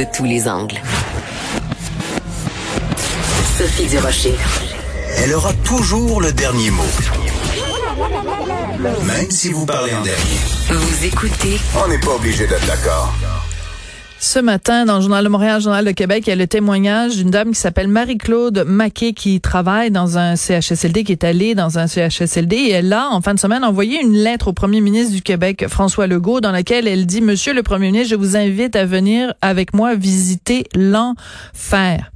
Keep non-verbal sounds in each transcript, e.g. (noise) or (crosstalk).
de tous les angles. Sophie Durocher. Elle aura toujours le dernier mot. Même si vous parlez en dernier. Vous écoutez On n'est pas obligé d'être d'accord. Ce matin, dans le Journal de Montréal, le Journal de Québec, il y a le témoignage d'une dame qui s'appelle Marie-Claude Maquet qui travaille dans un CHSLD, qui est allée dans un CHSLD et elle a, en fin de semaine, envoyé une lettre au premier ministre du Québec, François Legault, dans laquelle elle dit, Monsieur le premier ministre, je vous invite à venir avec moi visiter l'enfer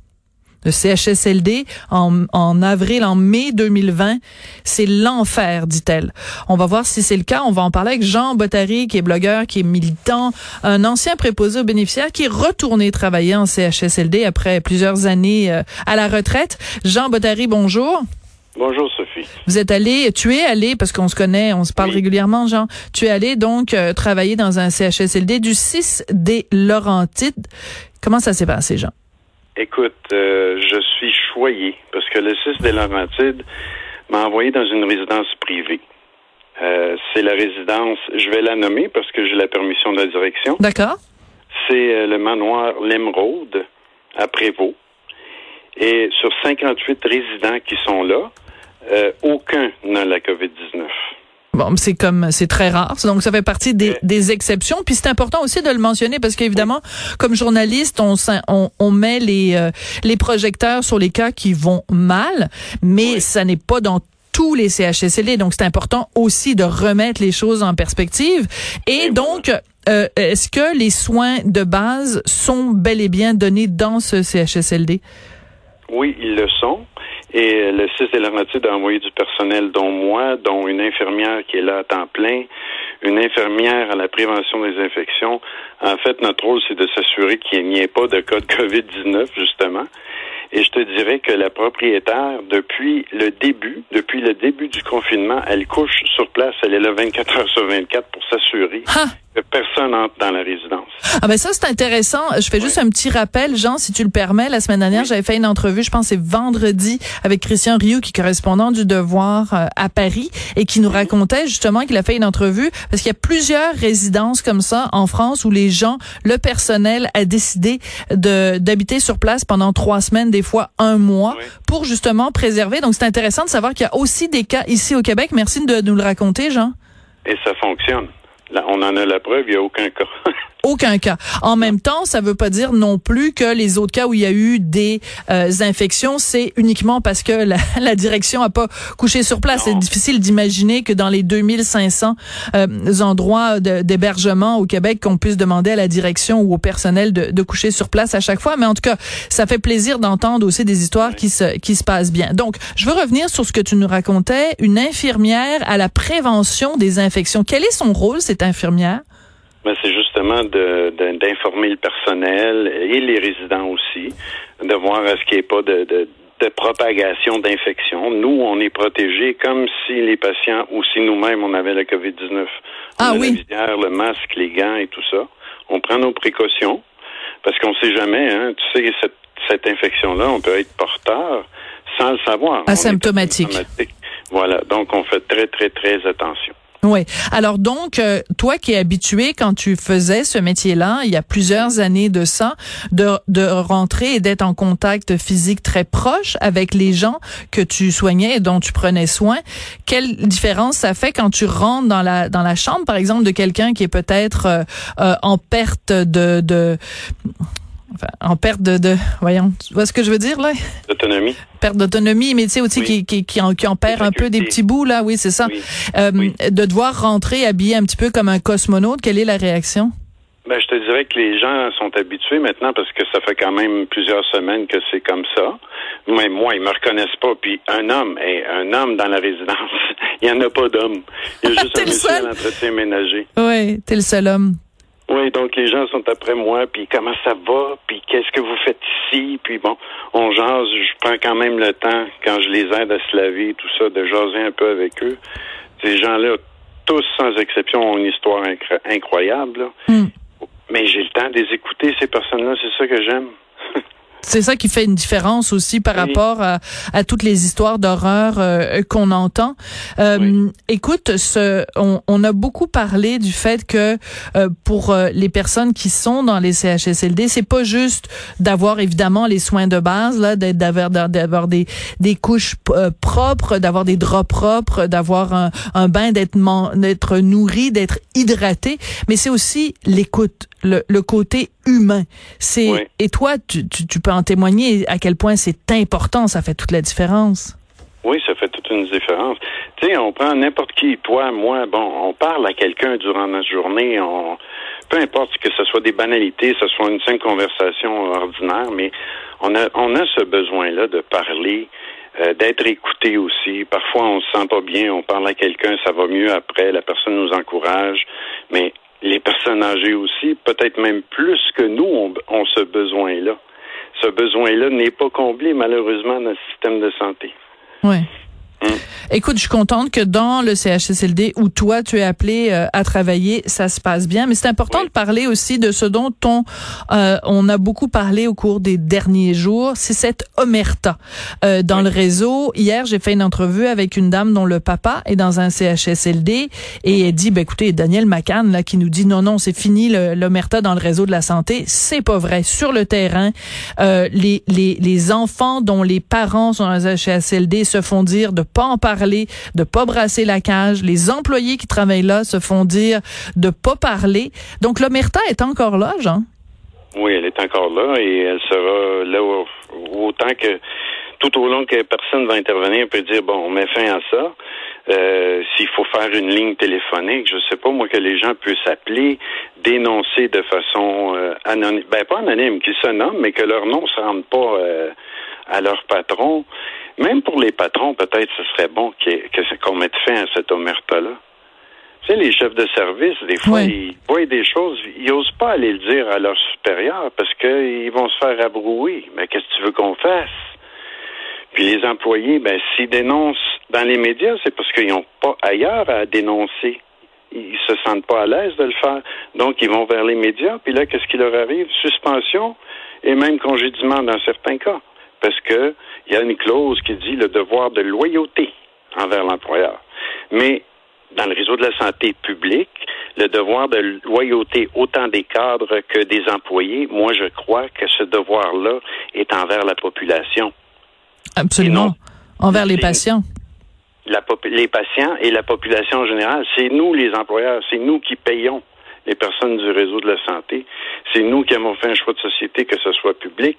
le CHSLD en, en, avril, en mai 2020. C'est l'enfer, dit-elle. On va voir si c'est le cas. On va en parler avec Jean Bottary, qui est blogueur, qui est militant, un ancien préposé aux bénéficiaires, qui est retourné travailler en CHSLD après plusieurs années euh, à la retraite. Jean Bottary, bonjour. Bonjour Sophie. Vous êtes allé, tu es allé parce qu'on se connaît, on se parle Oui. régulièrement, Jean. Tu es allé donc euh, travailler dans un CHSLD du 6 des Laurentides. Comment ça s'est passé, Jean? Écoute, euh, je suis choyé parce que le 6 des Laurentides m'a envoyé dans une résidence privée. Euh, c'est la résidence, je vais la nommer parce que j'ai la permission de la direction. D'accord? C'est euh, le manoir L'Emeraude à Prévost. Et sur 58 résidents qui sont là, euh, aucun n'a la COVID-19. Bon, c'est comme c'est très rare, donc ça fait partie des, exceptions. Puis c'est important aussi de le mentionner parce qu'évidemment, comme journaliste, on, s'in- on, on met les euh, les projecteurs sur les cas qui vont mal, mais ça n'est pas dans tous les CHSLD. Donc c'est important aussi de remettre les choses en perspective. Et Et donc, euh, est-ce que les soins de base sont bel et bien donnés dans ce CHSLD? Oui, ils le sont. Et le 6 des Laurentides a envoyé du personnel, dont moi, dont une infirmière qui est là à temps plein, une infirmière à la prévention des infections. En fait, notre rôle, c'est de s'assurer qu'il n'y ait pas de cas de COVID-19, justement. Et je te dirais que la propriétaire, depuis le début, depuis le début du confinement, elle couche sur place. Elle est là 24 heures sur 24 pour s'assurer que personne entre dans la résidence. Ah ben ça c'est intéressant. Je fais juste un petit rappel, Jean, si tu le permets. La semaine dernière, Oui. j'avais fait une entrevue, je pense que c'est vendredi, avec Christian Rioux, qui est correspondant du Devoir euh, à Paris, et qui nous racontait justement qu'il a fait une entrevue parce qu'il y a plusieurs résidences comme ça en France où les gens, le personnel a décidé de d'habiter sur place pendant trois semaines, des fois un mois, Oui. pour justement préserver. Donc c'est intéressant de savoir qu'il y a aussi des cas ici au Québec. Merci de nous le raconter, Jean. Et ça fonctionne. Là, on en a la preuve, il n'y a aucun cas. (laughs) Aucun cas. En même temps, ça veut pas dire non plus que les autres cas où il y a eu des euh, infections, c'est uniquement parce que la, (laughs) la direction a pas couché sur place. C'est difficile d'imaginer que dans les 2500 euh, endroits d'hébergement au Québec, qu'on puisse demander à la direction ou au personnel de, de coucher sur place à chaque fois. Mais en tout cas, ça fait plaisir d'entendre aussi des histoires qui se qui se passent bien. Donc, je veux revenir sur ce que tu nous racontais. Une infirmière à la prévention des infections. Quel est son rôle, cette infirmière? Ben, c'est justement de- de- d'informer le personnel et les résidents aussi, de voir à ce qu'il n'y ait pas de, de- de propagation d'infection. Nous, on est protégés comme si les patients ou si nous-mêmes, on avait la COVID-19. Ah a oui. La visière, le masque, les gants et tout ça. On prend nos précautions parce qu'on sait jamais, hein, tu sais, cette, cette infection-là, on peut être porteur sans le savoir. Asymptomatique. asymptomatique. Voilà, donc on fait très, très, très attention. Oui. Alors donc, euh, toi qui es habitué quand tu faisais ce métier-là, il y a plusieurs années de ça, de, de rentrer et d'être en contact physique très proche avec les gens que tu soignais et dont tu prenais soin, quelle différence ça fait quand tu rentres dans la dans la chambre, par exemple, de quelqu'un qui est peut-être euh, euh, en perte de, de enfin, en perte de, de voyons, tu vois ce que je veux dire là? Autonomie. perte d'autonomie, mais tu sais aussi Oui. qui, qui, qui, en, qui en perd un peu des petits bouts là, oui c'est ça. Oui. Euh, Oui. De devoir rentrer habillé un petit peu comme un cosmonaute, quelle est la réaction? Ben, je te dirais que les gens sont habitués maintenant parce que ça fait quand même plusieurs semaines que c'est comme ça. Même moi, ils me reconnaissent pas. Puis un homme, hey, un homme dans la résidence, (laughs) il y en a pas d'homme. Il y a (laughs) juste un monsieur seul. à l'entretien ménager. Oui, t'es le seul homme. Oui, donc les gens sont après moi, puis comment ça va, puis qu'est-ce que vous faites ici, puis bon, on jase, je prends quand même le temps, quand je les aide à se laver, tout ça, de jaser un peu avec eux. Ces gens-là, tous sans exception, ont une histoire incro- incroyable, là. Hmm. mais j'ai le temps de les écouter, ces personnes-là, c'est ça que j'aime. C'est ça qui fait une différence aussi par rapport à, à, toutes les histoires d'horreur euh, qu'on entend. Euh, Écoute, ce, on, on, a beaucoup parlé du fait que euh, pour euh, les personnes qui sont dans les CHSLD, c'est pas juste d'avoir évidemment les soins de base, là, d'avoir d'avoir des des couches propres, d'avoir des draps propres, d'avoir un, un bain, d'être d'être nourri, d'être hydraté, mais c'est aussi l'écoute, le, le côté humain. C'est et toi, tu, tu, tu, peux en témoigner à quel point c'est important, ça fait toute la différence. Oui, ça fait toute une différence. Tu sais, on prend n'importe qui, toi, moi, bon, on parle à quelqu'un durant notre journée, peu importe que ce soit des banalités, que ce soit une simple conversation ordinaire, mais on a on a ce besoin-là de parler, euh, d'être écouté aussi. Parfois, on se sent pas bien, on parle à quelqu'un, ça va mieux après, la personne nous encourage, mais les personnes âgées aussi, peut-être même plus que nous, ont ce besoin-là. Ce besoin-là n'est pas comblé, malheureusement, dans le système de santé. Oui. Écoute, je suis contente que dans le CHSLD où toi tu es appelé euh, à travailler, ça se passe bien. Mais c'est important de parler aussi de ce dont on euh, on a beaucoup parlé au cours des derniers jours, c'est cette omerta euh, dans le réseau. Hier, j'ai fait une entrevue avec une dame dont le papa est dans un CHSLD et elle dit, ben écoutez, Daniel McCann là qui nous dit non non c'est fini l'omerta dans le réseau de la santé, c'est pas vrai. Sur le terrain, les les les enfants dont les parents sont dans un CHSLD se font dire de pas en parler, de pas brasser la cage. Les employés qui travaillent là se font dire de pas parler. Donc l'omerta est encore là, Jean? Oui, elle est encore là et elle sera là autant que tout au long que personne va intervenir peut dire bon, on met fin à ça. Euh, s'il faut faire une ligne téléphonique, je sais pas moi que les gens puissent appeler, dénoncer de façon euh, anonyme, ben pas anonyme, qu'ils se nomment, mais que leur nom ne se rende pas euh, à leur patron. Même pour les patrons, peut-être ce serait bon qu'on mette fin à cette omerta-là. Tu sais, les chefs de service, des fois, ils voient des choses, ils n'osent pas aller le dire à leurs supérieurs parce qu'ils vont se faire abrouer. Mais qu'est-ce que tu veux qu'on fasse? Puis les employés, ben, s'ils dénoncent dans les médias, c'est parce qu'ils n'ont pas ailleurs à dénoncer. Ils se sentent pas à l'aise de le faire. Donc, ils vont vers les médias. Puis là, qu'est-ce qui leur arrive? Suspension et même congédiement dans certains cas parce que il y a une clause qui dit le devoir de loyauté envers l'employeur. Mais dans le réseau de la santé publique, le devoir de loyauté autant des cadres que des employés, moi je crois que ce devoir-là est envers la population. Absolument. envers les patients. les patients et la population en général, c'est nous les employeurs, c'est nous qui payons les personnes du réseau de la santé. C'est nous qui avons fait un choix de société que ce soit public.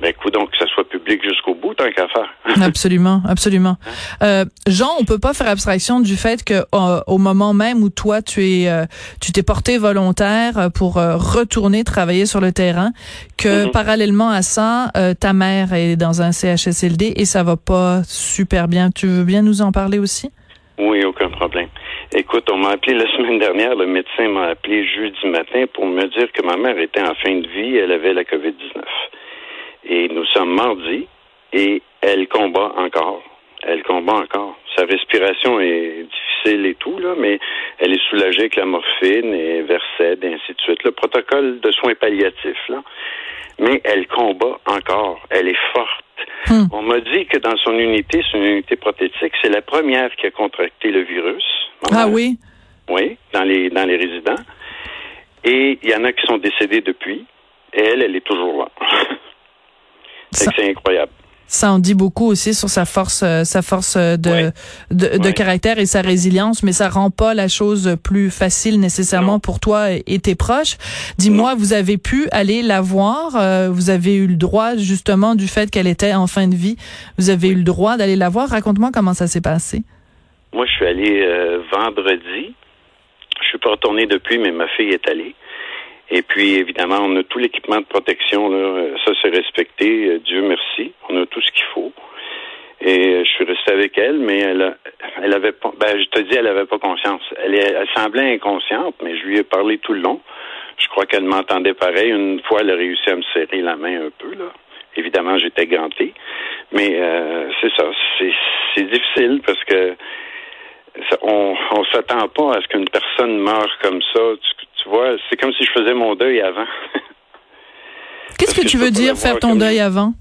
Ben, donc que ce soit public jusqu'au bout, tant qu'à faire. (laughs) absolument, absolument. Euh, Jean, on peut pas faire abstraction du fait que euh, au moment même où toi tu es, euh, tu t'es porté volontaire pour retourner travailler sur le terrain, que mm-hmm. parallèlement à ça, ta mère est dans un CHSLD et ça va pas super bien. Tu veux bien nous en parler aussi? Oui, aucun. Écoute, on m'a appelé la semaine dernière, le médecin m'a appelé jeudi matin pour me dire que ma mère était en fin de vie, elle avait la COVID-19. Et nous sommes mardi et elle combat encore. Elle combat encore. Sa respiration est difficile et tout, là, mais elle est soulagée avec la morphine et Versed et ainsi de suite. Le protocole de soins palliatifs, là. Mais elle combat encore. Elle est forte. Hmm. On m'a dit que dans son unité, son unité prothétique, c'est la première qui a contracté le virus. Ah oui? Oui, dans les, dans les résidents. Et il y en a qui sont décédés depuis. Et elle, elle est toujours là. (laughs) c'est incroyable. Ça en dit beaucoup aussi sur sa force, euh, sa force euh, de, de, caractère et sa résilience, mais ça rend pas la chose plus facile nécessairement pour toi et, tes proches. Dis-moi, vous avez pu aller la voir, euh, vous avez eu le droit justement du fait qu'elle était en fin de vie, vous avez eu le droit d'aller la voir. Raconte-moi comment ça s'est passé. Moi, je suis allé vendredi. Je suis pas retourné depuis, mais ma fille est allée. Et puis, évidemment, on a tout l'équipement de protection. Là. Ça, c'est respecté. Euh, Dieu merci. On a tout ce qu'il faut. Et euh, je suis resté avec elle, mais elle, elle avait pas, ben, je te dis, elle avait pas conscience. Elle, elle semblait inconsciente, mais je lui ai parlé tout le long. Je crois qu'elle m'entendait pareil. Une fois, elle a réussi à me serrer la main un peu, là. Évidemment, j'étais ganté. Mais euh, c'est ça. C'est difficile parce que on on s'attend pas à ce qu'une personne meure comme ça. Tu, vois, c'est comme si je faisais mon deuil avant. (laughs) Qu'est-ce que, que tu veux dire, l'avoir faire ton deuil avant?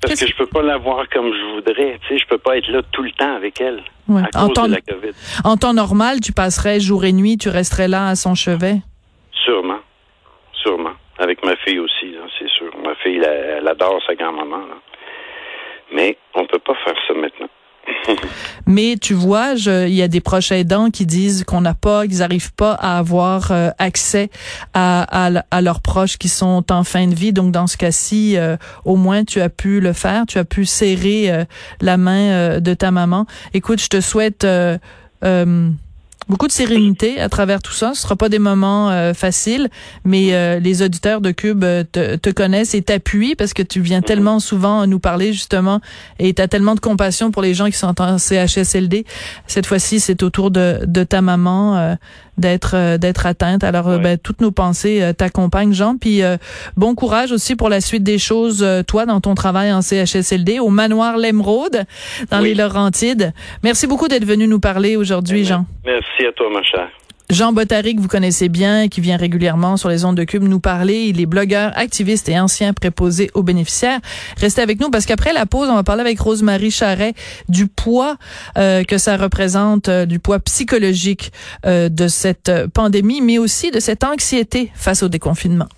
Parce que je peux pas la voir comme je voudrais. Tu sais, je peux pas être là tout le temps avec elle Ouais. à En cause temps- de la COVID. En temps normal, tu passerais jour et nuit, tu resterais là à son chevet? Sûrement. Sûrement. Avec ma fille aussi, c'est sûr. Ma fille, elle, elle adore sa grand-maman. Mais on peut pas faire ça maintenant. (laughs) Mais tu vois, il y a des proches aidants qui disent qu'on n'a pas, qu'ils n'arrivent pas à avoir euh, accès à, à, leurs proches qui sont en fin de vie. Donc dans ce cas-ci, euh, au moins tu as pu le faire, tu as pu serrer euh, la main de ta maman. Écoute, je te souhaite beaucoup de sérénité à travers tout ça. Ce sera pas des moments euh, faciles, mais euh, les auditeurs de Cube euh, te, te connaissent et t'appuient parce que tu viens tellement souvent nous parler justement et tu as tellement de compassion pour les gens qui sont en CHSLD. Cette fois-ci, c'est au tour de, de ta maman euh, d'être euh, d'être atteinte. Alors, euh, Ouais. ben, toutes nos pensées euh, t'accompagnent, Jean. Puis euh, bon courage aussi pour la suite des choses, euh, toi, dans ton travail en CHSLD, au manoir L'Émeraude, dans Oui. les Laurentides. Merci beaucoup d'être venu nous parler aujourd'hui, Jean. Merci à toi, ma chère. Jean Bottary, que vous connaissez bien, qui vient régulièrement sur les ondes de Cube nous parler. Il est blogueur, activiste et ancien préposé aux bénéficiaires. Restez avec nous parce qu'après la pause, on va parler avec Rosemary Charret du poids euh, que ça représente, euh, du poids psychologique euh, de cette euh, pandémie, mais aussi de cette anxiété face au déconfinement.